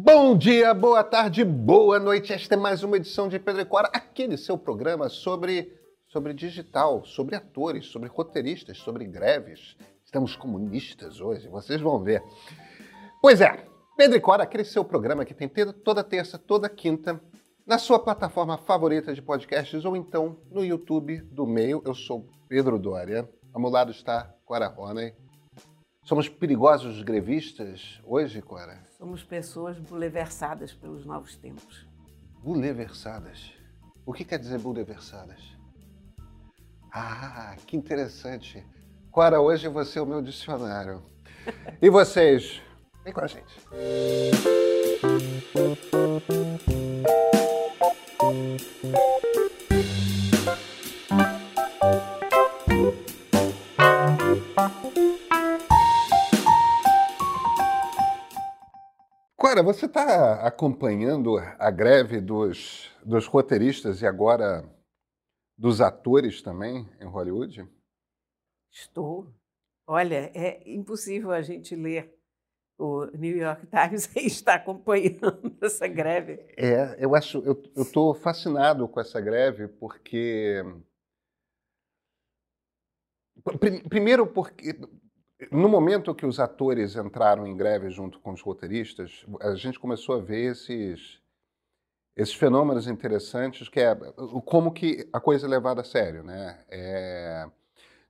Bom dia, boa tarde, boa noite. Esta é mais uma edição de Pedro e Cora, aquele seu programa sobre, sobre digital, sobre atores, sobre roteiristas, sobre greves. Estamos comunistas hoje, vocês vão ver. Pois é, Pedro e Cora, aquele seu programa que tem toda terça, toda quinta, na sua plataforma favorita de podcasts ou então no YouTube do meio. Eu sou Pedro Dória, ao meu lado está Cora Roney. Somos perigosos grevistas hoje, Cora? Somos pessoas buleversadas pelos novos tempos. Buleversadas? O que quer dizer buleversadas? Ah, que interessante. Cora, hoje você é o meu dicionário. E vocês? Vem com a gente. Cora, você está acompanhando a greve dos, dos roteiristas e agora dos atores também em Hollywood? Estou. Olha, é impossível a gente ler o New York Times e estar acompanhando essa greve. É, eu acho, eu estou fascinado com essa greve porque primeiro porque no momento que os atores entraram em greve junto com os roteiristas, a gente começou a ver esses esses fenômenos interessantes que é como que a coisa é levada a sério, né? É,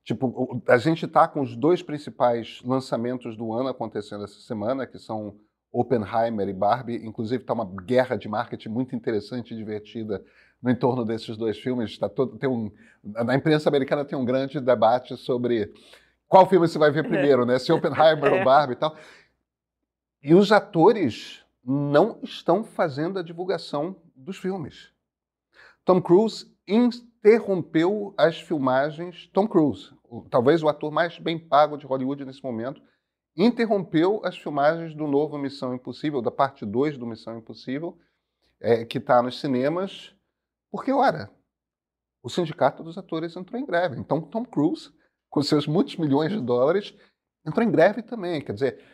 tipo, a gente está com os dois principais lançamentos do ano acontecendo essa semana, que são Oppenheimer e Barbie. Inclusive está uma guerra de marketing muito interessante e divertida no entorno desses dois filmes. Tá todo, tem um, na imprensa americana tem um grande debate sobre qual filme você vai ver primeiro, né? Se Oppenheimer ou Barbie e tal. E os atores não estão fazendo a divulgação dos filmes. Tom Cruise interrompeu as filmagens. Tom Cruise, talvez o ator mais bem pago de Hollywood nesse momento, interrompeu as filmagens do novo Missão Impossível, da parte 2 do Missão Impossível, é, que está nos cinemas, porque, ora, o sindicato dos atores entrou em greve. Então, Tom Cruise com seus muitos milhões de dólares, entrou em greve também. Quer dizer,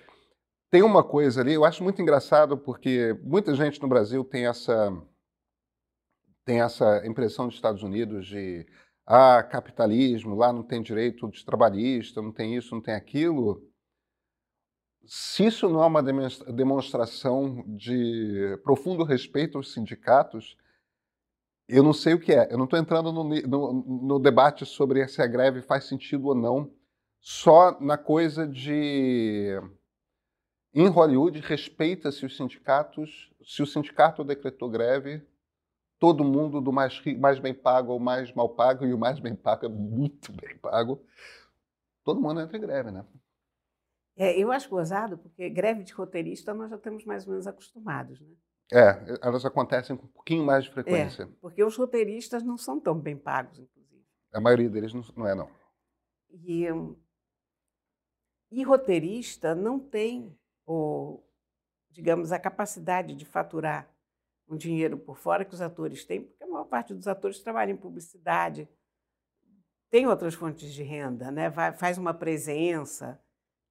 tem uma coisa ali, eu acho muito engraçado porque muita gente no Brasil tem essa tem essa impressão dos Estados Unidos de ah, capitalismo, lá não tem direito de trabalhista, não tem isso, não tem aquilo. Se isso não é uma demonstração de profundo respeito aos sindicatos, eu não sei o que é. Eu não estou entrando no, no, no, debate sobre se a greve faz sentido ou não, só na coisa de. Em Hollywood, respeita-se os sindicatos. Se o sindicato decretou greve, todo mundo do mais, mais bem pago ao mais mal pago, e o mais bem pago é muito bem pago, todo mundo entra em greve, né? É, eu acho gozado, porque greve de roteirista nós já estamos mais ou menos acostumados, né? É, elas acontecem com um pouquinho mais de frequência. É, porque os roteiristas não são tão bem pagos, inclusive. A maioria deles não, não é, não. E, e roteirista não tem, digamos, a capacidade de faturar um dinheiro por fora que os atores têm, porque a maior parte dos atores trabalha em publicidade, tem outras fontes de renda, né? Vai, faz uma presença,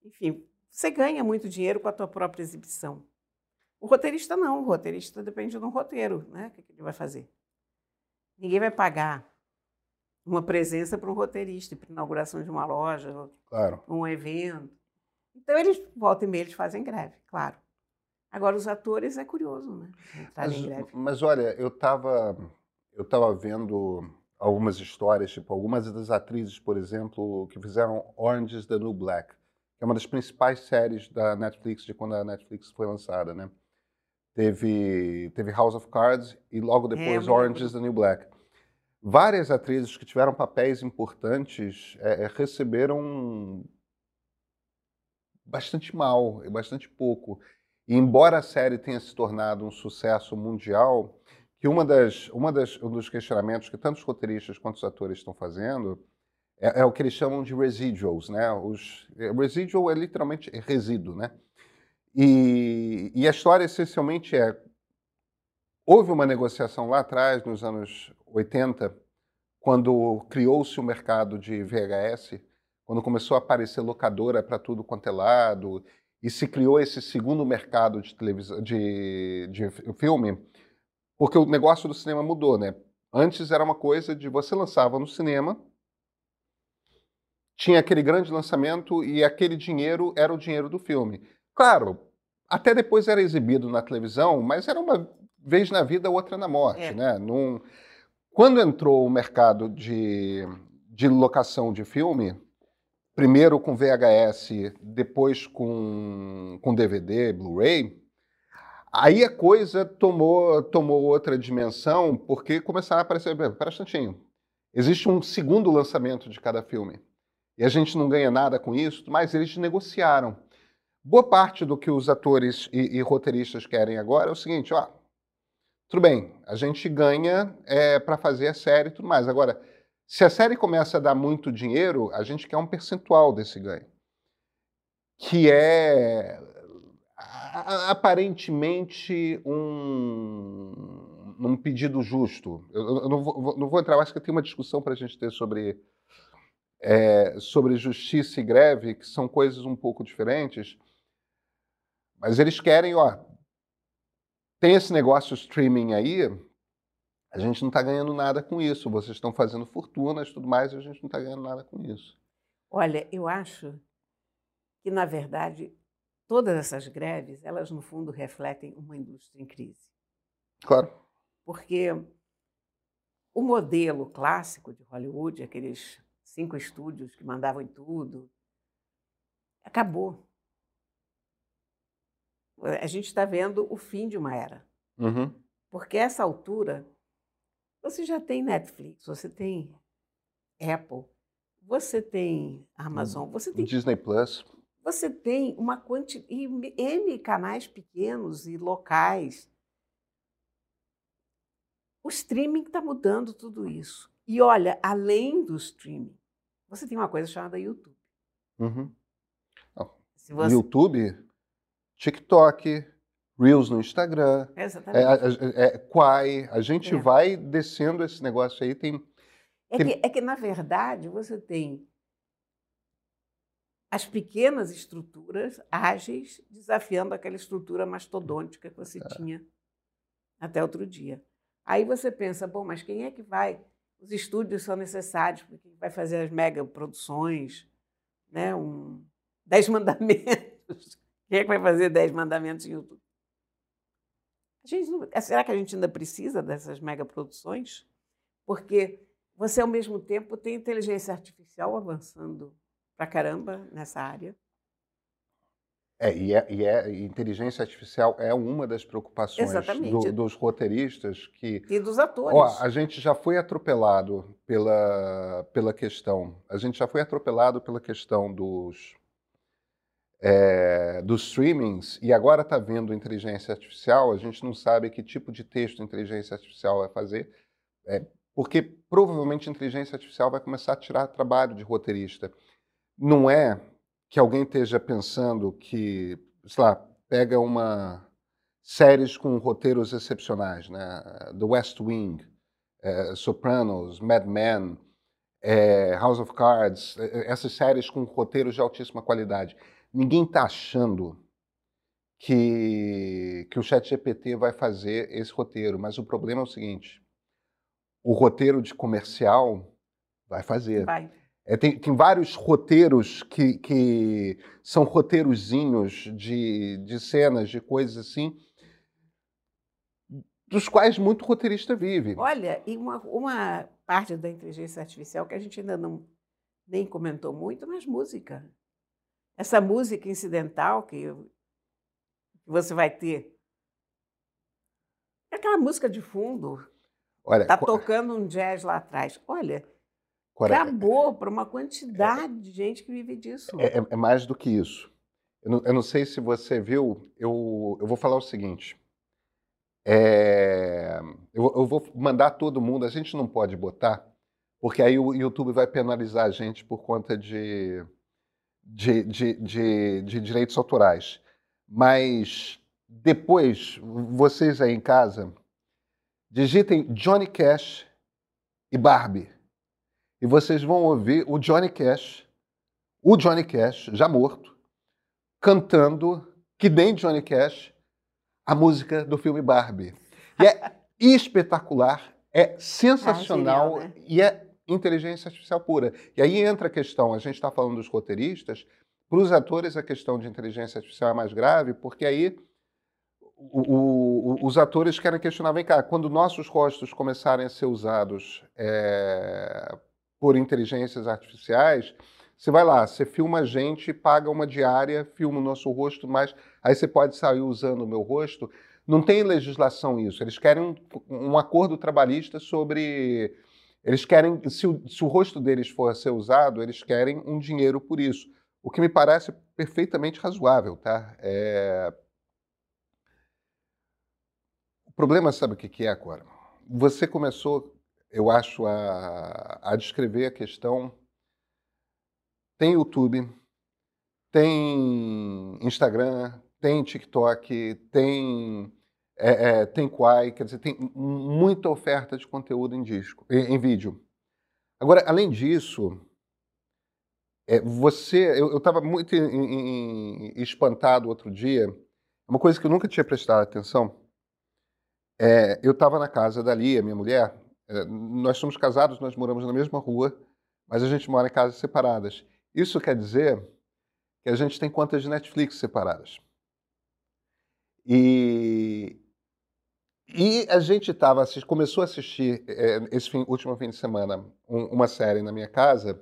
enfim, você ganha muito dinheiro com a tua própria exibição. O roteirista não, o roteirista depende de um roteiro, né? O que ele vai fazer? Ninguém vai pagar uma presença para um roteirista, para inauguração de uma loja, claro. um evento. Então eles voltam e meia eles fazem greve, claro. Agora os atores é curioso, né? Mas, em greve. mas olha, eu estava eu tava vendo algumas histórias, tipo algumas das atrizes, por exemplo, que fizeram Orange is the New Black, que é uma das principais séries da Netflix de quando a Netflix foi lançada, né? Teve, teve House of Cards e logo é, depois é, Orange is the New Black. Várias atrizes que tiveram papéis importantes é, é, receberam bastante mal, bastante pouco. E embora a série tenha se tornado um sucesso mundial, que uma das, uma das, um dos questionamentos que tanto os roteiristas quanto os atores estão fazendo é, é o que eles chamam de residuals, né? Os, é, residual é literalmente resíduo, né? E, e a história essencialmente é: houve uma negociação lá atrás, nos anos 80, quando criou-se o mercado de VHS, quando começou a aparecer locadora para tudo quanto é lado, e se criou esse segundo mercado de televisão, de, de filme, porque o negócio do cinema mudou, né? Antes era uma coisa de você lançava no cinema, tinha aquele grande lançamento e aquele dinheiro era o dinheiro do filme. Claro, até depois era exibido na televisão, mas era uma vez na vida, outra na morte, é. né? Num... Quando entrou o mercado de, de locação de filme, primeiro com VHS, depois com, com DVD, Blu-ray, aí a coisa tomou, tomou outra dimensão, porque começaram a aparecer. Pera um instantinho. Existe um segundo lançamento de cada filme. E a gente não ganha nada com isso, mas eles negociaram. Boa parte do que os atores e, e roteiristas querem agora é o seguinte: ó, tudo bem, a gente ganha é, para fazer a série e tudo mais. Agora, se a série começa a dar muito dinheiro, a gente quer um percentual desse ganho. Que é aparentemente um, um pedido justo. Eu, eu não, vou, não, vou, entrar, acho que tem uma discussão para a gente ter sobre, é, sobre justiça e greve, que são coisas um pouco diferentes. Mas eles querem, ó, tem esse negócio streaming aí, a gente não está ganhando nada com isso. Vocês estão fazendo fortunas e tudo mais, e a gente não está ganhando nada com isso. Olha, eu acho que, na verdade, todas essas greves, elas, no fundo, refletem uma indústria em crise. Claro. Porque o modelo clássico de Hollywood, aqueles cinco estúdios que mandavam em tudo, acabou a gente está vendo o fim de uma era. Uhum. Porque essa altura, você já tem Netflix, você tem Apple, você tem Amazon, você tem. Disney Plus. Você tem uma quantidade. N canais pequenos e locais. O streaming está mudando tudo isso. E olha, além do streaming, você tem uma coisa chamada YouTube. Uhum. Você... YouTube TikTok, Reels no Instagram, Exatamente. é, é, é Quai. A gente é. vai descendo esse negócio aí. Tem, é, tem... Que, é que, na verdade, você tem as pequenas estruturas ágeis desafiando aquela estrutura mastodôntica que você é. tinha até outro dia. Aí você pensa, bom, mas quem é que vai? Os estúdios são necessários, porque vai fazer as mega produções, né? um, Dez Mandamentos. Quem é que vai fazer dez mandamentos em YouTube? Gente, será que a gente ainda precisa dessas megaproduções? Porque você, ao mesmo tempo, tem inteligência artificial avançando pra caramba nessa área. É, e, é, e é, inteligência artificial é uma das preocupações do, dos roteiristas que e dos atores. Ó, a gente já foi atropelado pela, pela questão, a gente já foi atropelado pela questão dos é, dos streamings e agora está vendo inteligência artificial, a gente não sabe que tipo de texto inteligência artificial vai fazer, é, porque provavelmente inteligência artificial vai começar a tirar trabalho de roteirista. Não é que alguém esteja pensando que, sei lá, pega uma séries com roteiros excepcionais, né? The West Wing, é, Sopranos, Mad Men, House of Cards, essas séries com roteiros de altíssima qualidade Ninguém está achando que, que o Chat GPT vai fazer esse roteiro, mas o problema é o seguinte: o roteiro de comercial vai fazer. Vai. É, tem, tem, vários roteiros que, que são roteirozinhos de, de cenas, de coisas assim, dos quais muito roteirista vive. Olha, e uma, uma parte da inteligência artificial que a gente ainda não nem comentou muito, mas música. Essa música incidental que você vai ter. É aquela música de fundo. Olha, tá tocando um jazz lá atrás. Olha, acabou para uma quantidade de gente que vive disso. É, é, é mais do que isso. Eu não, eu não, sei se você viu, eu, eu vou falar o seguinte. É, eu, eu, vou mandar todo mundo, a gente não pode botar, porque aí o YouTube vai penalizar a gente por conta de de, de, de, de direitos autorais. Mas depois, vocês aí em casa, digitem Johnny Cash e Barbie. E vocês vão ouvir o Johnny Cash, o Johnny Cash, já morto, cantando, que nem Johnny Cash, a música do filme Barbie. E é espetacular, é sensacional Ah, genial, né? e é inteligência artificial pura. E aí entra a questão, a gente está falando dos roteiristas, para os atores a questão de inteligência artificial é mais grave, porque aí o- o- os atores querem questionar, vem cá, quando nossos rostos começarem a ser usados é, por inteligências artificiais, você vai lá, você filma a gente, paga uma diária, filma o nosso rosto, mas aí você pode sair usando o meu rosto. Não tem legislação isso. Eles querem um, um acordo trabalhista sobre. Eles querem, se o, se o rosto deles for ser usado, eles querem um dinheiro por isso. O que me parece perfeitamente razoável, tá? É, o problema, sabe o que que é agora? Você começou, eu acho, a, a descrever a questão. Tem YouTube, tem Instagram, tem TikTok, tem, é, é, tem Quai, quer dizer, tem mu- muita oferta de conteúdo em disco, em, em vídeo. Agora, além disso, é, você, eu estava muito em- em- espantado outro dia, uma coisa que eu nunca tinha prestado atenção. É, eu estava na casa da Lia, minha mulher. é, nós somos casados, nós moramos na mesma rua, mas a gente mora em casas separadas. Isso quer dizer que a gente tem contas de Netflix separadas. E, e a gente tava, começou a assistir é, esse fim- último fim de semana um- uma série na minha casa,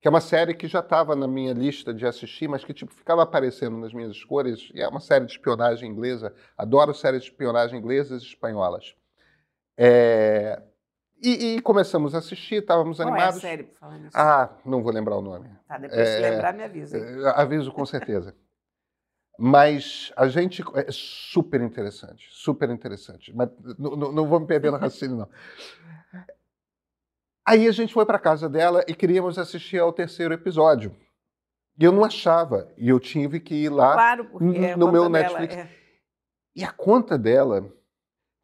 que é uma série que já estava na minha lista de assistir, mas que tipo ficava aparecendo nas minhas escolhas. E é uma série de espionagem inglesa. Adoro séries de espionagem inglesas e espanholas. É, e, e começamos a assistir, estávamos Qual é a animados. série, por falar nisso? Ah, não vou lembrar o nome. tá, depois se é, lembrar, me avisa. hein? Eh, Aviso com certeza. Mas a gente. É super interessante, super interessante. Mas não, não- não vou me perder no raciocínio, não. Aí a gente foi para casa dela e queríamos assistir ao terceiro episódio. E eu não achava. E eu tive que ir lá. Claro, no- é no meu dela, Netflix. é. E a conta dela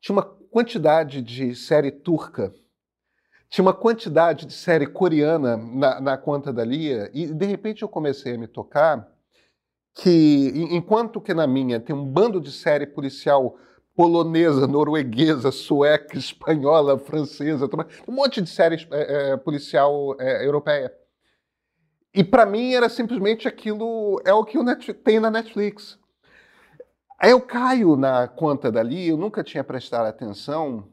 tinha uma quantidade de série turca, tinha uma quantidade de série coreana na, na conta da Lia, e de repente eu comecei a me tocar que, en- enquanto que na minha tem um bando de série policial polonesa, norueguesa, sueca, espanhola, francesa, um monte de série eh, eh, policial eh, europeia. E para mim era simplesmente aquilo, é o que o Netflix, tem na Netflix. Aí eu caio na conta dali, eu nunca tinha prestado atenção,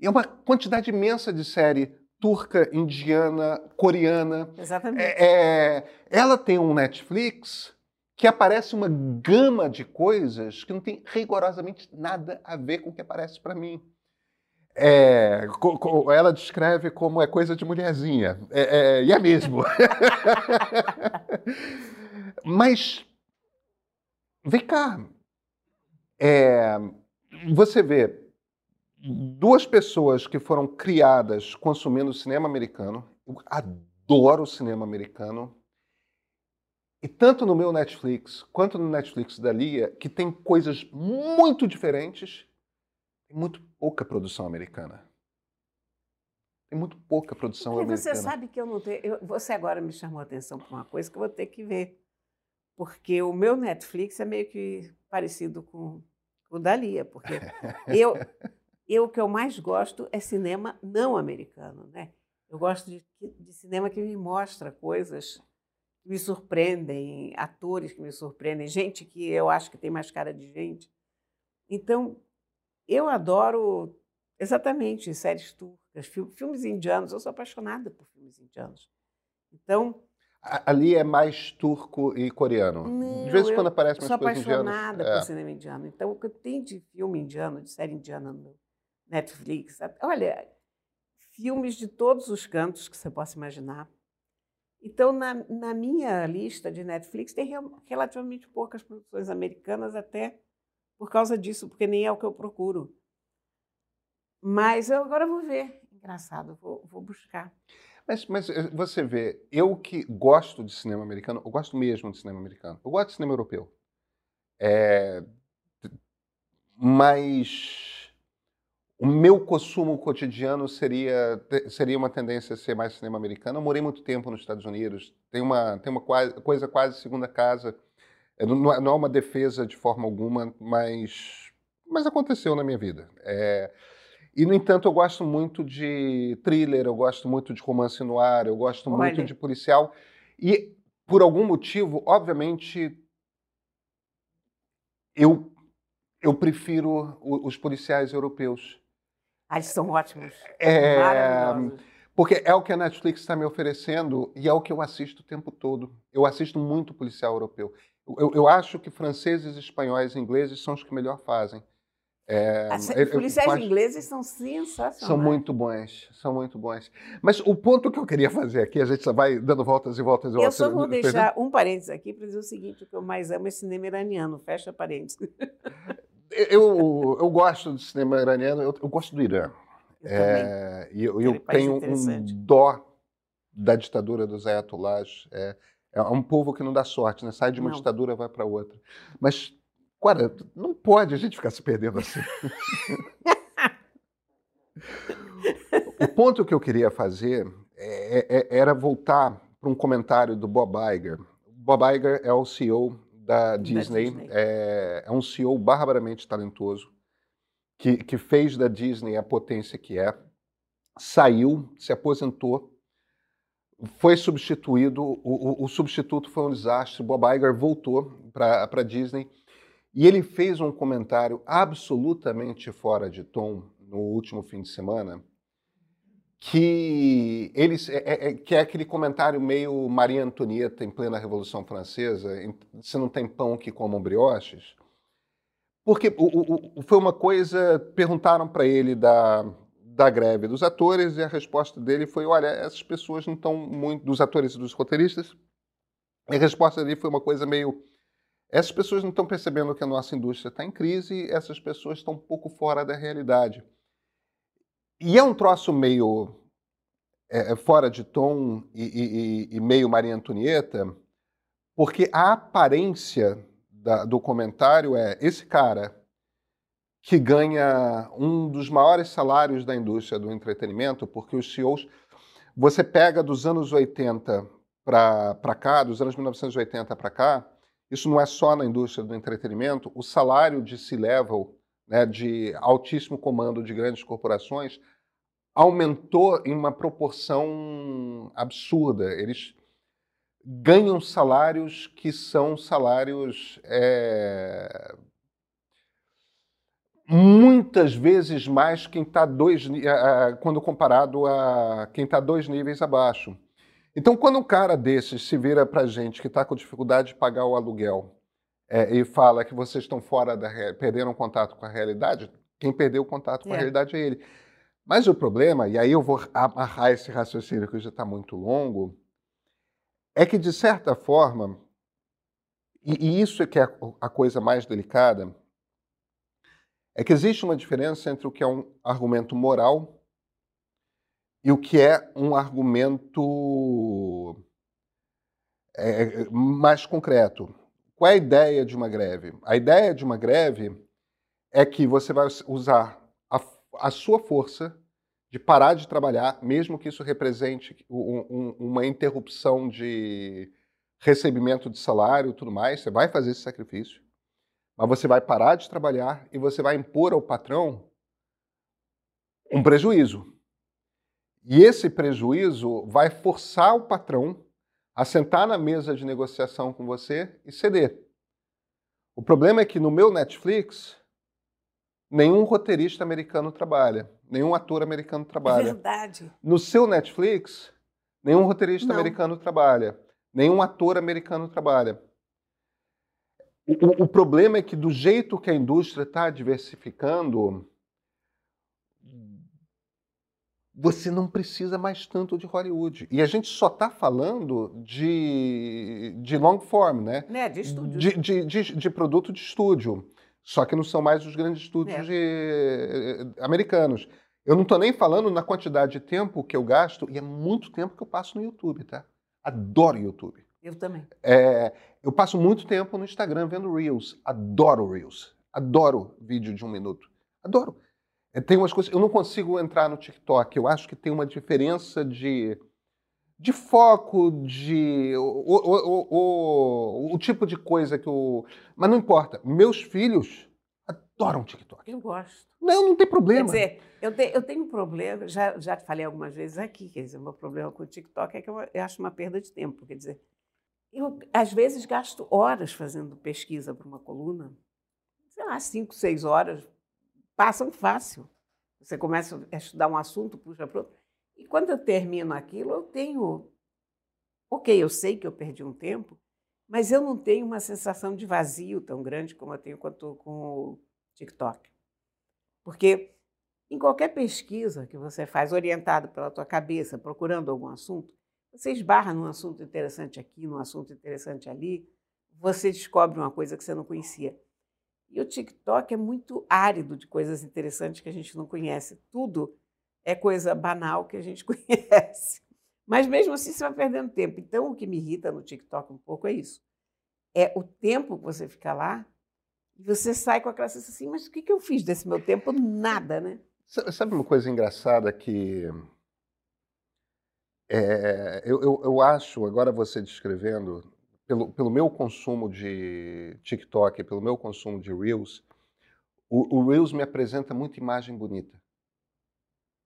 e é uma quantidade imensa de série turca, indiana, coreana. Exatamente. É, é, ela tem um Netflix que aparece uma gama de coisas que não tem rigorosamente nada a ver com o que aparece para mim. É, ela descreve como é coisa de mulherzinha. É, é, e é mesmo. Mas, vem cá. É, você vê duas pessoas que foram criadas consumindo cinema americano. Eu adoro cinema americano. E tanto no meu Netflix quanto no Netflix da Lia, que tem coisas muito diferentes, tem muito pouca produção americana. Tem muito pouca produção Porque você americana. sabe que eu não tenho. eu- você agora me chamou a atenção para uma coisa que eu vou ter que ver. Porque o meu Netflix é meio que parecido com o da Lia. Porque eu, eu o que eu mais gosto é cinema não americano. Né? Eu gosto de, de cinema que me mostra coisas que me surpreendem, atores que me surpreendem, gente que eu acho que tem mais cara de gente. Então, eu adoro exatamente séries turcas, fil- filmes indianos. Eu sou apaixonada por filmes indianos. Então, Ali é mais turco e coreano. não, de vez em eu quando aparece umas sou coisas indianas. apaixonada É. por cinema indiano. Então, o que tem de filme indiano, de série indiana no Netflix, olha, filmes de todos os cantos que você possa imaginar. Então, na, na minha lista de Netflix, tem rel- relativamente poucas produções americanas, até por causa disso, porque nem é o que eu procuro. Mas eu agora vou ver. Engraçado, vou, vou buscar. Mas, mas eh, você vê, eu que gosto de cinema americano, eu gosto mesmo de cinema americano. Eu gosto de cinema europeu. É, mas o meu consumo cotidiano seria, seria uma tendência a ser mais cinema americano. Eu morei muito tempo nos Estados Unidos, tem uma, tem uma quase- coisa quase segunda casa. É, não, é, não é uma defesa de forma alguma, mas, mas aconteceu na minha vida. É, e, no entanto, eu gosto muito de thriller, eu gosto muito de romance no ar, eu gosto Olha. muito de policial. E, por algum motivo, obviamente, eu, eu prefiro os policiais europeus. Ah, eles são ótimos. É, porque é o que a Netflix está me oferecendo e é o que eu assisto o tempo todo. Eu assisto muito policial europeu. Eu, eu acho que franceses, espanhóis e ingleses são os que melhor fazem. É, As policiais eu, ingleses são sensacionais. São muito bons, são muito bons. Mas o ponto que eu queria fazer aqui, a gente vai dando voltas e voltas e voltas. Eu só vou deixar um parênteses aqui para dizer o seguinte: o que eu mais amo é cinema iraniano, fecha parênteses. Eu, eu gosto de cinema iraniano, eu, eu gosto do Irã. Eu é, e eu, eu tenho um dó da ditadura dos ayatollahs. É, é um povo que não dá sorte, né? Sai de uma não. ditadura vai para outra. Mas Agora, não pode a gente ficar se perdendo assim. o ponto que eu queria fazer é, é, é era voltar para um comentário do Bob Iger. Bob Iger é o CEO da Disney, da Disney. É, é, um CEO barbaramente talentoso, que, que fez da Disney a potência que é, saiu, se aposentou, foi substituído, o, o, o substituto foi um desastre, Bob Iger voltou para a Disney e ele fez um comentário absolutamente fora de tom no último fim de semana, que ele é, é, é, que é aquele comentário meio Maria Antonieta em plena Revolução Francesa, se não tem pão que comam brioches, porque o, o, foi uma coisa, perguntaram para ele da, da greve dos atores e a resposta dele foi, olha, essas pessoas não estão muito, dos atores e dos roteiristas, e a resposta dele foi uma coisa meio essas pessoas não estão percebendo que a nossa indústria está em crise, essas pessoas estão um pouco fora da realidade. E é um troço meio é, é fora de tom e, e, e, meio Maria Antonieta, porque a aparência da, do comentário é esse cara que ganha um dos maiores salários da indústria do entretenimento, porque os CEOs. Você pega dos anos 80 para cá, dos anos 1980 para cá, isso não é só na indústria do entretenimento, o salário de C-level, né, de altíssimo comando de grandes corporações, aumentou em uma proporção absurda. Eles ganham salários que são salários é, muitas vezes mais quem está dois quando comparado a quem está dois níveis abaixo. Então, quando um cara desses se vira para gente que está com dificuldade de pagar o aluguel é, e fala que vocês estão fora da perderam contato com a realidade, quem perdeu o contato com é. a realidade é ele. Mas o problema, e aí eu vou amarrar esse raciocínio que já está muito longo, é que de certa forma, e, e isso é que é a coisa mais delicada, é que existe uma diferença entre o que é um argumento moral e o que é um argumento é, mais concreto. Qual é a ideia de uma greve? A ideia de uma greve é que você vai usar a, a sua força de parar de trabalhar, mesmo que isso represente um, um, uma interrupção de recebimento de salário e tudo mais, você vai fazer esse sacrifício, mas você vai parar de trabalhar e você vai impor ao patrão um prejuízo. E esse prejuízo vai forçar o patrão a sentar na mesa de negociação com você e ceder. O problema é que no meu Netflix, nenhum roteirista americano trabalha, nenhum ator americano trabalha. É verdade. No seu Netflix, nenhum roteirista Não. americano trabalha, nenhum ator americano trabalha. O, o, problema é que, do jeito que a indústria está diversificando, você não precisa mais tanto de Hollywood. E a gente só está falando de, de long form, né? né? De estúdio. De, de, de, de, produto de estúdio. Só que não são mais os grandes estúdios é. eh, americanos. Eu não estou nem falando na quantidade de tempo que eu gasto, e é muito tempo que eu passo no YouTube, tá? Adoro YouTube. Eu também. É, eu passo muito tempo no Instagram vendo Reels. Adoro Reels. Adoro vídeo de um minuto. Adoro. É, tem umas coisas. Eu não consigo entrar no TikTok. Eu acho que tem uma diferença de, de foco, de o, o, o, o, tipo de coisa que o. Mas não importa. Meus filhos adoram TikTok. Eu gosto. Não, não tem problema. Quer dizer, eu, te, eu tenho um problema, já, já te falei algumas vezes aqui, quer dizer, o meu problema com o TikTok é que eu, eu acho uma perda de tempo. Quer dizer, eu às vezes gasto horas fazendo pesquisa para uma coluna, sei lá, cinco, seis horas, passam fácil. Você começa a estudar um assunto, puxa para outro. E quando eu termino aquilo, eu tenho. Ok, eu sei que eu perdi um tempo, mas eu não tenho uma sensação de vazio tão grande como eu tenho quando estou com o TikTok. Porque em qualquer pesquisa que você faz orientado pela tua cabeça, procurando algum assunto, você esbarra num assunto interessante aqui, num assunto interessante ali, você descobre uma coisa que você não conhecia. E o TikTok é muito árido de coisas interessantes que a gente não conhece. Tudo é coisa banal que a gente conhece. Mas mesmo assim você vai perdendo tempo. Então o que me irrita no TikTok um pouco é isso. É o tempo que você fica lá e você sai com aquela sensação assim, mas o que eu fiz desse meu tempo? Nada, né? Sabe uma coisa engraçada que é, eu, eu, eu, acho, agora você descrevendo, pelo, pelo meu consumo de TikTok, pelo meu consumo de Reels, o, o Reels me apresenta muita imagem bonita.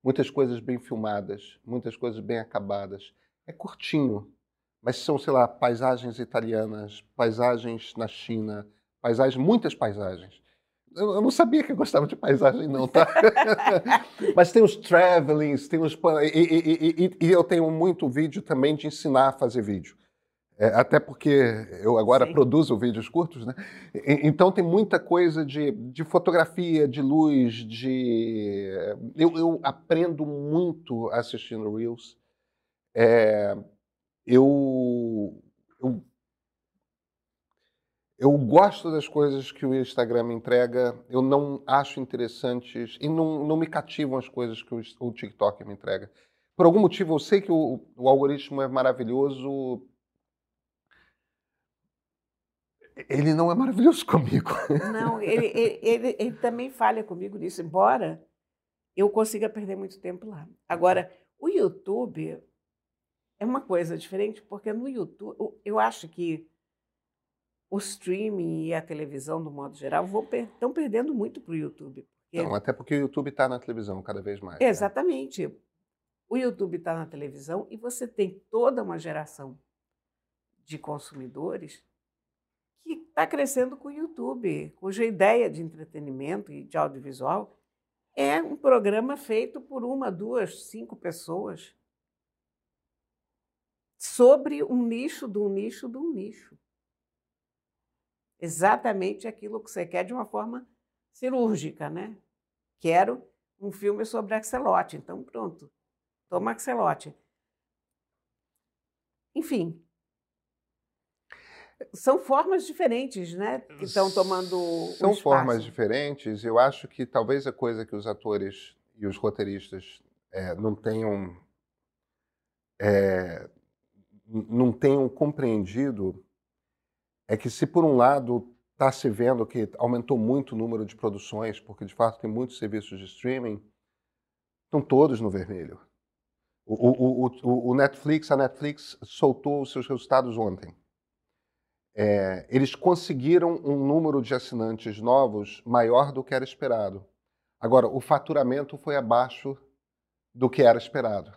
Muitas coisas bem filmadas, muitas coisas bem acabadas. É curtinho, mas são, sei lá, paisagens italianas, paisagens na China, paisagens, muitas paisagens. Eu, eu não sabia que eu gostava de paisagem, não, tá? Mas tem os travelings, tem os. E, e, e, e, eu tenho muito vídeo também de ensinar a fazer vídeo. É, até porque eu agora Sim. produzo vídeos curtos, né? Então tem muita coisa de, de fotografia, de luz, de. Eu, eu aprendo muito assistindo Reels. É, eu, eu eu gosto das coisas que o Instagram me entrega, eu não acho interessantes e não, não me cativam as coisas que o, o TikTok me entrega. Por algum motivo, eu sei que o, o algoritmo é maravilhoso, ele não é maravilhoso comigo. Não, ele, ele, ele, ele, também falha comigo nisso, embora eu consiga perder muito tempo lá. Agora, o YouTube é uma coisa diferente, porque no YouTube, eu acho que o streaming e a televisão, do modo geral, estão per perdendo muito para o YouTube. Porque... Não, até porque o YouTube está na televisão cada vez mais. Né? Exatamente. Né? O YouTube está na televisão e você tem toda uma geração de consumidores que está crescendo com o YouTube, cuja ideia de entretenimento e de audiovisual é um programa feito por uma, duas, cinco pessoas sobre um nicho de um nicho de um nicho exatamente aquilo que você quer de uma forma cirúrgica, né? Quero um filme sobre axelote, então pronto, toma axelote. Enfim, são formas diferentes, né? Que estão tomando. São formas diferentes. Eu acho que talvez a coisa que os atores e os roteiristas é, não tenham é, não tenham compreendido é que se por um lado está se vendo que aumentou muito o número de produções, porque de fato tem muitos serviços de streaming, estão todos no vermelho. O, o, o, o Netflix, a Netflix soltou os seus resultados ontem. É, eles conseguiram um número de assinantes novos maior do que era esperado. Agora, o faturamento foi abaixo do que era esperado.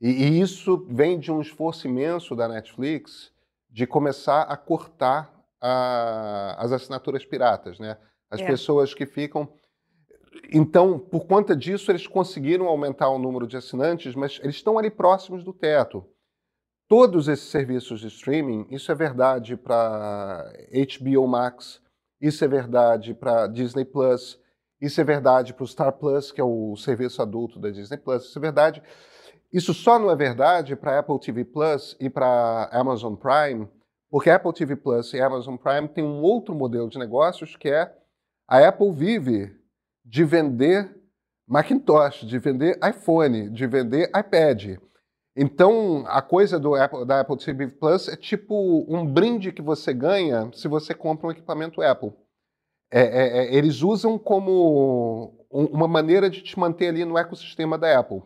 E, e isso vem de um esforço imenso da Netflix de começar a cortar a, as assinaturas piratas, né? As é. pessoas que ficam. Então, por conta disso, eles conseguiram aumentar o número de assinantes, mas eles estão ali próximos do teto. Todos esses serviços de streaming, isso é verdade para HBO Max, isso é verdade para Disney Plus, isso é verdade para o Star Plus, que é o serviço adulto da Disney Plus, isso é verdade isso só não é verdade para Apple TV Plus e para Amazon Prime, porque Apple TV Plus e Amazon Prime têm um outro modelo de negócios que é a Apple vive de vender Macintosh, de vender iPhone, de vender iPad. Então, a coisa do Apple, da Apple TV Plus é tipo um brinde que você ganha se você compra um equipamento Apple. É, é, é, eles usam como uma maneira de te manter ali no ecossistema da Apple.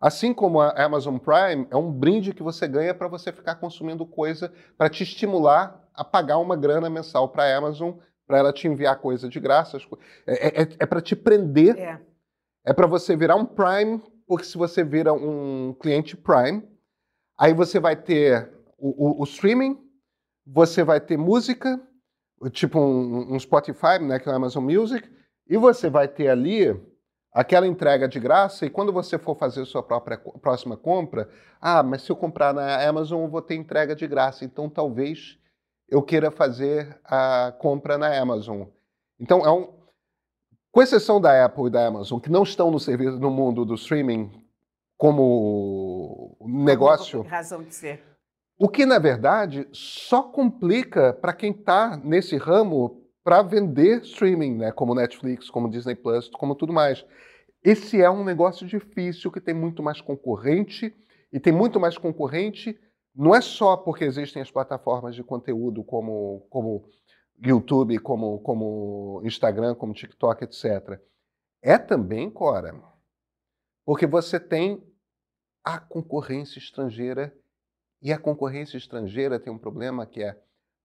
Assim como a Amazon Prime é um brinde que você ganha para você ficar consumindo coisa para te estimular a pagar uma grana mensal para a Amazon, para ela te enviar coisa de graça. É, é, é para te prender, é, é para você virar um Prime, porque se você vira um cliente Prime, aí você vai ter o, o, o streaming, você vai ter música, tipo um, um Spotify, né, que é o Amazon Music, e você vai ter ali aquela entrega de graça, e quando você for fazer sua própria próxima compra, ah, mas se eu comprar na Amazon, eu vou ter entrega de graça, então talvez eu queira fazer a compra na Amazon. Então, é um, com exceção da Apple e da Amazon, que não estão no serviço no mundo do streaming como negócio, razão de ser. O que na verdade só complica para quem está nesse ramo para vender streaming, né? como Netflix, como Disney Plus, como tudo mais. Esse é um negócio difícil que tem muito mais concorrente e tem muito mais concorrente não é só porque existem as plataformas de conteúdo como, como YouTube, como, como Instagram, como TikTok, etc. É também, Cora, porque você tem a concorrência estrangeira e a concorrência estrangeira tem um problema que é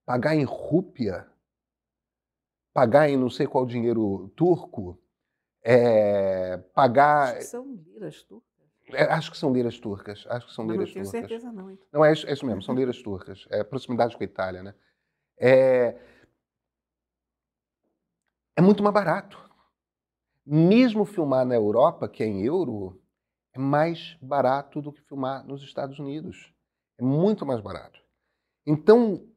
pagar em rúpia pagar em não sei qual dinheiro turco, é, pagar. Acho que são liras turcas. É, acho que são liras turcas. Acho que são não, liras não tenho turcas. certeza não. Então. Não, é isso, é isso mesmo, são liras turcas. É proximidade com a Itália, né? É, é muito mais barato. Mesmo filmar na Europa, que é em euro, é mais barato do que filmar nos Estados Unidos. É muito mais barato. Então,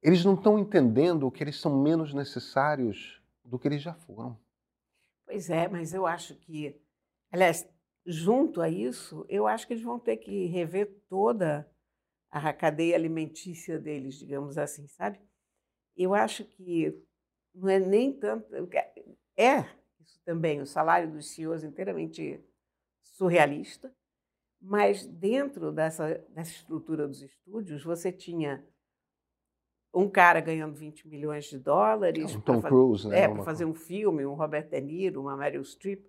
eles não estão entendendo que eles são menos necessários do que eles já foram. Pois é, mas eu acho que, aliás, junto a isso, eu acho que eles vão ter que rever toda a cadeia alimentícia deles, digamos assim, sabe? Eu acho que não é nem tanto. É isso também, o salário dos CEOs inteiramente surrealista, mas dentro dessa, dessa estrutura dos estúdios, você tinha um cara ganhando 20 milhões de dólares. Um Tom Cruise, né? É, para fazer um filme, um Robert De Niro, uma Meryl Streep.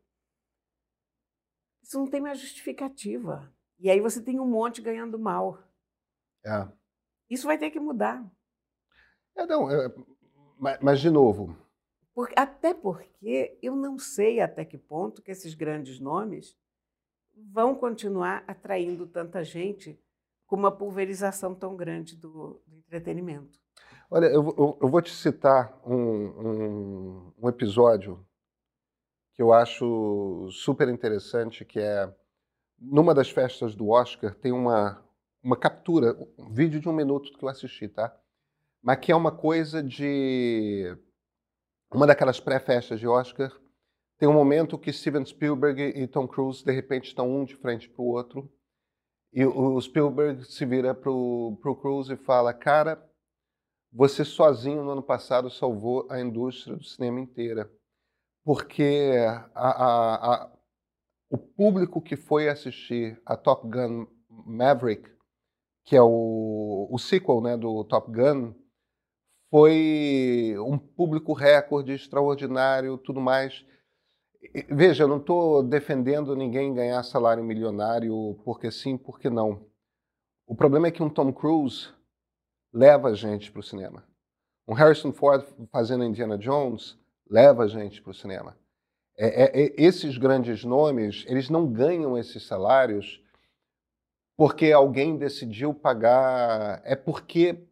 Isso não tem mais justificativa. E aí você tem um monte ganhando mal. É. Isso vai ter que mudar. É, não, é, mas, mas, de novo. Porque, até porque eu não sei até que ponto que esses grandes nomes vão continuar atraindo tanta gente com uma pulverização tão grande do, do entretenimento. Olha, eu, eu, eu vou te citar um, um, um, episódio que eu acho super interessante, que é numa das festas do Oscar tem uma, uma captura, um vídeo de um minuto que eu assisti, tá? Mas que é uma coisa de uma daquelas pré-festas de Oscar. Tem um momento que Steven Spielberg e Tom Cruise de repente estão um de frente para o outro e o Spielberg se vira para o Cruise e fala, cara você sozinho no ano passado salvou a indústria do cinema inteira, porque a, a, a, o público que foi assistir a Top Gun Maverick, que é o, o sequel né, do Top Gun, foi um público recorde, extraordinário, tudo mais. Veja, eu não estou defendendo ninguém ganhar salário milionário porque sim, porque não. O problema é que um Tom Cruise leva a gente para o cinema. Um Harrison Ford fazendo Indiana Jones leva a gente para o cinema. É, é, é, esses grandes nomes, eles não ganham esses salários porque alguém decidiu pagar. É porque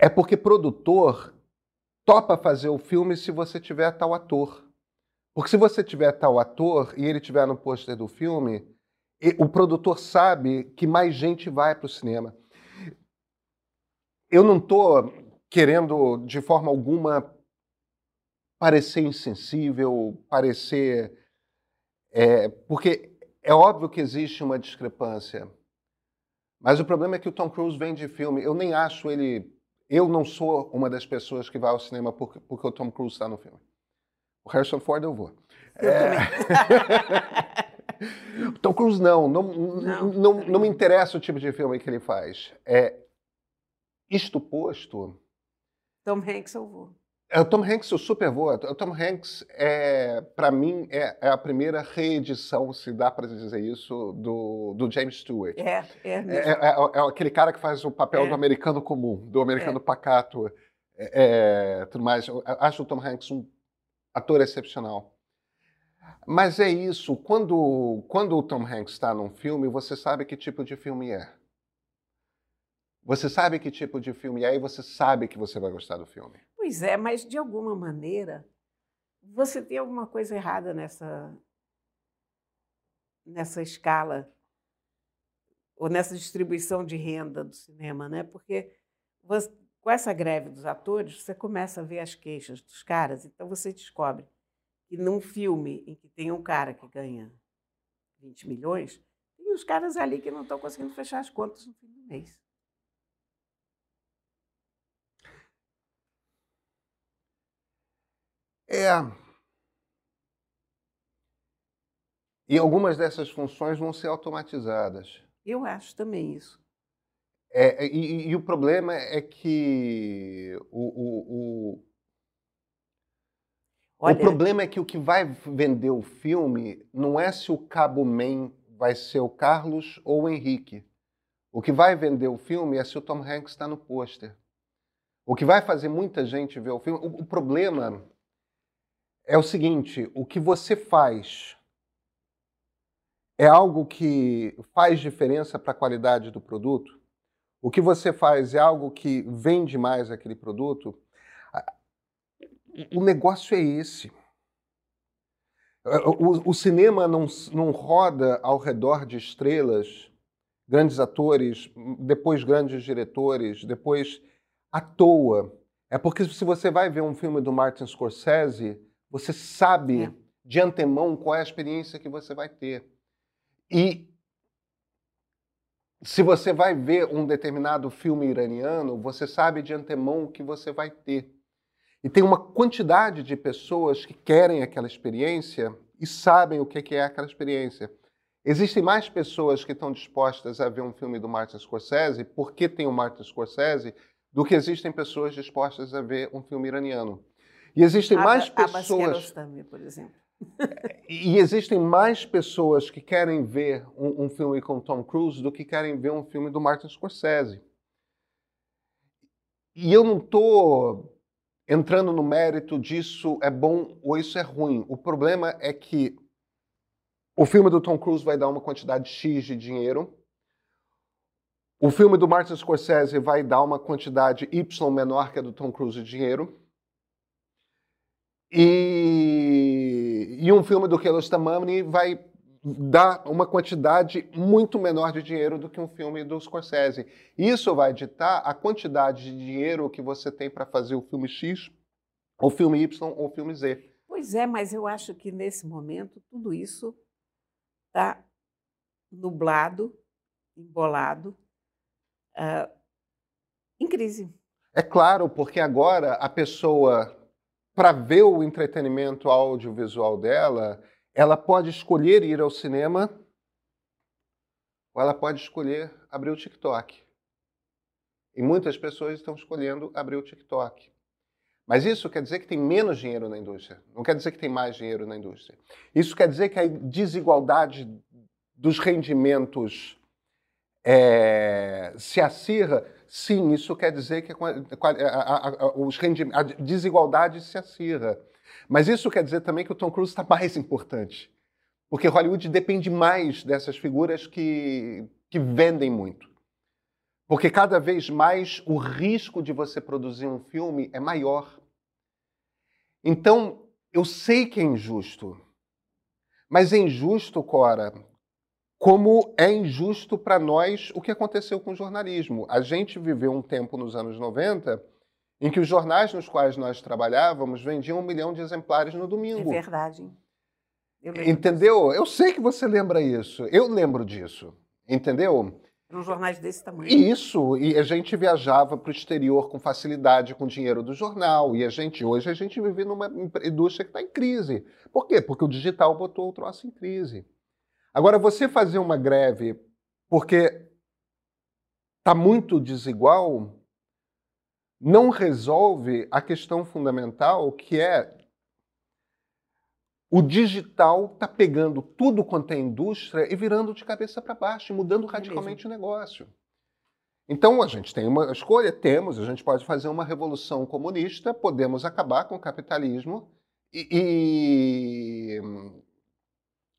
é porque produtor topa fazer o filme se você tiver tal ator. Porque se você tiver tal ator e ele tiver no pôster do filme, o produtor sabe que mais gente vai para o cinema eu não estou querendo, de forma alguma, parecer insensível, parecer. É, porque é óbvio que existe uma discrepância. Mas o problema é que o Tom Cruise vem de filme. Eu nem acho ele. Eu não sou uma das pessoas que vai ao cinema porque, porque o Tom Cruise está no filme. O Harrison Ford eu vou. Eu é... Tom Cruise não não, não, não, não, me interessa o tipo de filme que ele faz. É, isto posto. Tom Hanks eu vou. É, o Tom Hanks, eu super vou. O Tom Hanks, é, para mim, é, é, a primeira reedição, se dá para dizer isso, do, do James Stewart. É, é, é, é, é, aquele cara que faz o papel do americano comum, do americano pacato, tudo mais. Eu acho o Tom Hanks um ator excepcional. Mas é isso, quando, quando o Tom Hanks está num filme, você sabe que tipo de filme é. Você sabe que tipo de filme é e você sabe que você vai gostar do filme. Pois é, mas de alguma maneira você tem alguma coisa errada nessa nessa escala ou nessa distribuição de renda do cinema, né? Porque você, com essa greve dos atores, você começa a ver as queixas dos caras, então você descobre que num filme em que tem um cara que ganha 20 milhões, tem os caras ali que não estão conseguindo fechar as contas no fim do mês. É. E algumas dessas funções vão ser automatizadas. Eu acho também isso. É, e, e, o problema é que o, o, o, Olha... o problema é que o que vai vender o filme não é se o Cabo Man vai ser o Carlos ou o Henrique. O que vai vender o filme é se o Tom Hanks está no pôster. O que vai fazer muita gente ver o filme. O, o problema é o seguinte: o que você faz é algo que faz diferença para a qualidade do produto? O que você faz é algo que vende mais aquele produto? O negócio é esse. O, o, cinema não, não roda ao redor de estrelas, grandes atores, depois grandes diretores, depois à toa. É porque se você vai ver um filme do Martin Scorsese, você sabe é. de antemão qual é a experiência que você vai ter. E se você vai ver um determinado filme iraniano, você sabe de antemão o que você vai ter. E tem uma quantidade de pessoas que querem aquela experiência e sabem o que é aquela experiência. Existem mais pessoas que estão dispostas a ver um filme do Martin Scorsese porque tem o Martin Scorsese do que existem pessoas dispostas a ver um filme iraniano. E existem mais pessoas. também, por exemplo. e existem mais pessoas que querem ver um, um, filme com Tom Cruise do que querem ver um filme do Martin Scorsese. E eu não estou entrando no mérito disso é bom ou isso é ruim. O problema é que o filme do Tom Cruise vai dar uma quantidade X de dinheiro. O filme do Martin Scorsese vai dar uma quantidade Y menor que a do Tom Cruise de dinheiro. E, e um filme do Kiarostami vai dar uma quantidade muito menor de dinheiro do que um filme do Scorsese. Isso vai ditar a quantidade de dinheiro que você tem para fazer o filme X, o filme Y ou o filme Z. Pois é, mas eu acho que nesse momento tudo isso está nublado, embolado, uh, em crise. É claro, porque agora a pessoa para ver o entretenimento audiovisual dela, ela pode escolher ir ao cinema ou ela pode escolher abrir o TikTok. E muitas pessoas estão escolhendo abrir o TikTok. Mas isso quer dizer que tem menos dinheiro na indústria. Não quer dizer que tem mais dinheiro na indústria. Isso quer dizer que a desigualdade dos rendimentos é, se acirra Sim, isso quer dizer que a, a, a, os a desigualdade se acirra. Mas isso quer dizer também que o Tom Cruise está mais importante. Porque Hollywood depende mais dessas figuras que, que vendem muito. Porque cada vez mais o risco de você produzir um filme é maior. Então, eu sei que é injusto. Mas é injusto, Cora, como é injusto para nós o que aconteceu com o jornalismo. A gente viveu um tempo nos anos 90 em que os jornais nos quais nós trabalhávamos vendiam um milhão de exemplares no domingo. É verdade. Entendeu? Disso. Eu sei que você lembra isso. Eu lembro disso. Entendeu? Eram jornais desse tamanho. Isso, e a gente viajava para o exterior com facilidade com o dinheiro do jornal. E a gente, hoje, a gente vive numa indústria que está em crise. Por quê? Porque o digital botou o troço em crise. Agora, você fazer uma greve porque está muito desigual, não resolve a questão fundamental que é o digital está pegando tudo quanto é indústria e virando de cabeça para baixo, mudando é radicalmente o negócio. Então a gente tem uma escolha, temos, a gente pode fazer uma revolução comunista, podemos acabar com o capitalismo e, e,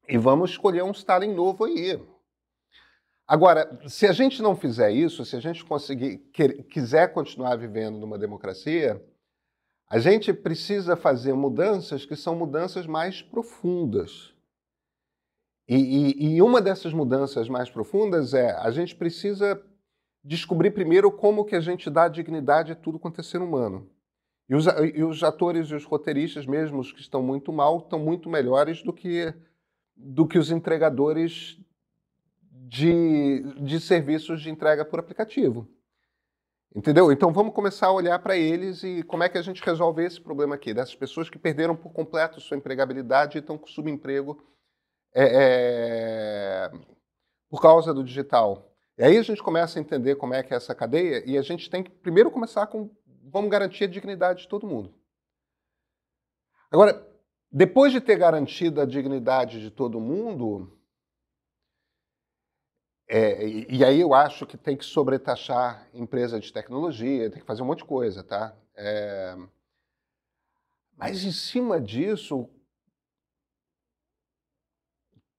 e vamos escolher um Stalin novo aí. Agora, se a gente não fizer isso, se a gente conseguir, quiser continuar vivendo numa democracia, a gente precisa fazer mudanças que são mudanças mais profundas. E, e, e, uma dessas mudanças mais profundas é a gente precisa descobrir primeiro como que a gente dá dignidade a tudo quanto é ser humano. E os, e os atores e os roteiristas, mesmo os que estão muito mal, estão muito melhores do que, do que os entregadores de, de serviços de entrega por aplicativo. Entendeu? Então vamos começar a olhar para eles e como é que a gente resolve esse problema aqui, dessas pessoas que perderam por completo sua empregabilidade e estão com subemprego é, é, por causa do digital. E aí a gente começa a entender como é que é essa cadeia e a gente tem que primeiro começar com vamos garantir a dignidade de todo mundo. Agora, depois de ter garantido a dignidade de todo mundo, é, e, aí eu acho que tem que sobretaxar empresa de tecnologia, tem que fazer um monte de coisa, tá? É, mas em cima disso,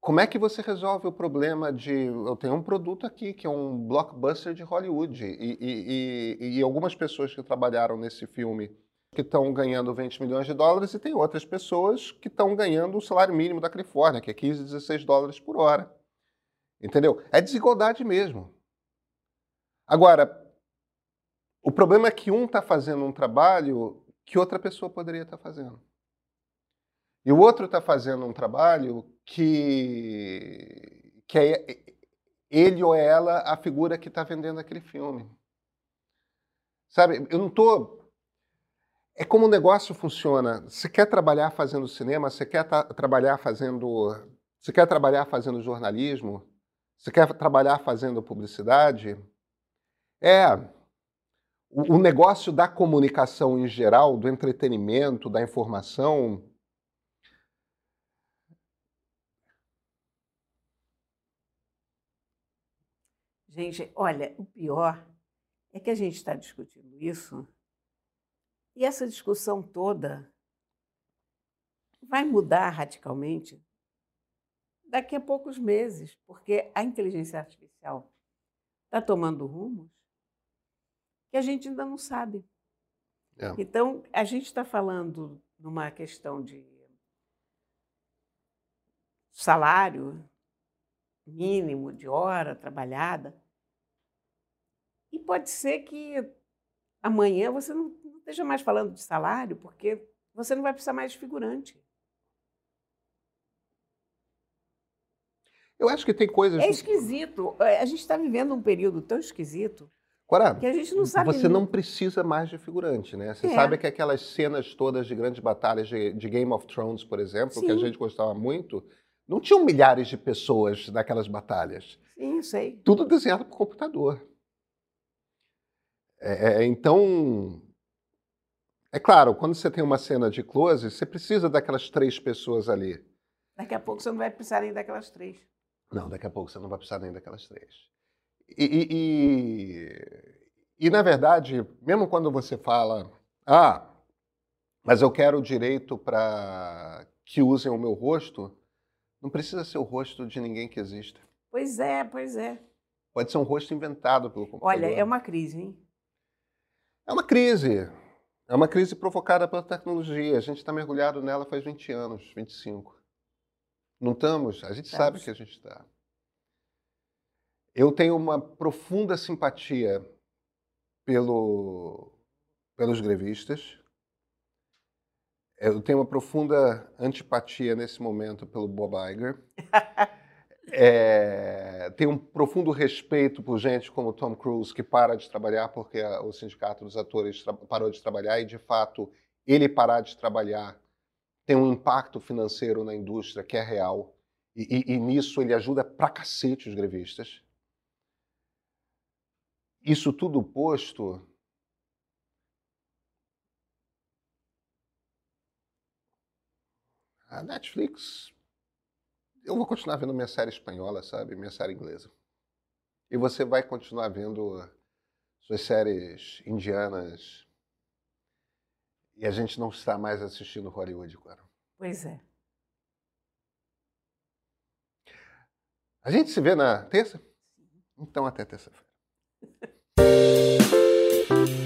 como é que você resolve o problema de. Eu tenho um produto aqui que é um blockbuster de Hollywood, e, e, e algumas pessoas que trabalharam nesse filme que estão ganhando 20 milhões de dólares, e tem outras pessoas que estão ganhando o salário mínimo da Califórnia, que é 15, 16 dólares por hora. Entendeu? É desigualdade mesmo. Agora, o problema é que um está fazendo um trabalho que outra pessoa poderia estar tá fazendo. E o outro está fazendo um trabalho que, que é ele ou ela a figura que está vendendo aquele filme. Sabe, eu não estou. É como o negócio funciona. Você quer trabalhar fazendo cinema, você quer trabalhar fazendo. Você quer trabalhar fazendo jornalismo, você quer trabalhar fazendo publicidade? É. O, negócio da comunicação em geral, do entretenimento, da informação. Gente, olha, o pior é que a gente está discutindo isso e essa discussão toda vai mudar radicalmente daqui a poucos meses, porque a inteligência artificial está tomando rumos que a gente ainda não sabe. É. Então, a gente está falando numa questão de salário mínimo de hora trabalhada, e pode ser que amanhã você não, não esteja mais falando de salário, porque você não vai precisar mais de figurante. Eu acho que tem coisas. É esquisito. É, a gente está vivendo um período tão esquisito. Que a gente não sabe. Você não precisa mais de figurante, né? Você é. sabe que aquelas cenas todas de grandes batalhas de, de Game of Thrones, por exemplo, Sim. que a gente gostava muito, não tinham milhares de pessoas naquelas batalhas. Sim, sei. Tudo desenhado por computador. É, é, então, é claro, quando você tem uma cena de close, você precisa daquelas três pessoas ali. Daqui a pouco você não vai precisar nem daquelas três. Não, daqui a pouco você não vai precisar nem daquelas três. E, e, e, e, na verdade, mesmo quando você fala, ah, mas eu quero o direito para que usem o meu rosto, não precisa ser o rosto de ninguém que exista. Pois é, pois é. Pode ser um rosto inventado pelo computador. Olha, é uma crise, hein? É uma crise. É uma crise provocada pela tecnologia. A gente está mergulhado nela faz 20 anos, 25. Não estamos? A gente estamos. sabe que a gente está. Eu tenho uma profunda simpatia pelo, pelos grevistas. Eu tenho uma profunda antipatia nesse momento pelo Bob Iger. é, tem um profundo respeito por gente como Tom Cruise, que para de trabalhar porque o sindicato dos atores parou de trabalhar e, de fato, ele parar de trabalhar tem um impacto financeiro na indústria que é real. E, e, e nisso ele ajuda pra cacete os grevistas. Isso tudo posto, a Netflix eu vou continuar vendo minha série espanhola, sabe? Minha série inglesa. E você vai continuar vendo suas séries indianas. E a gente não está mais assistindo Hollywood, claro. Pois é. A gente se vê na terça? Então, até terça-feira.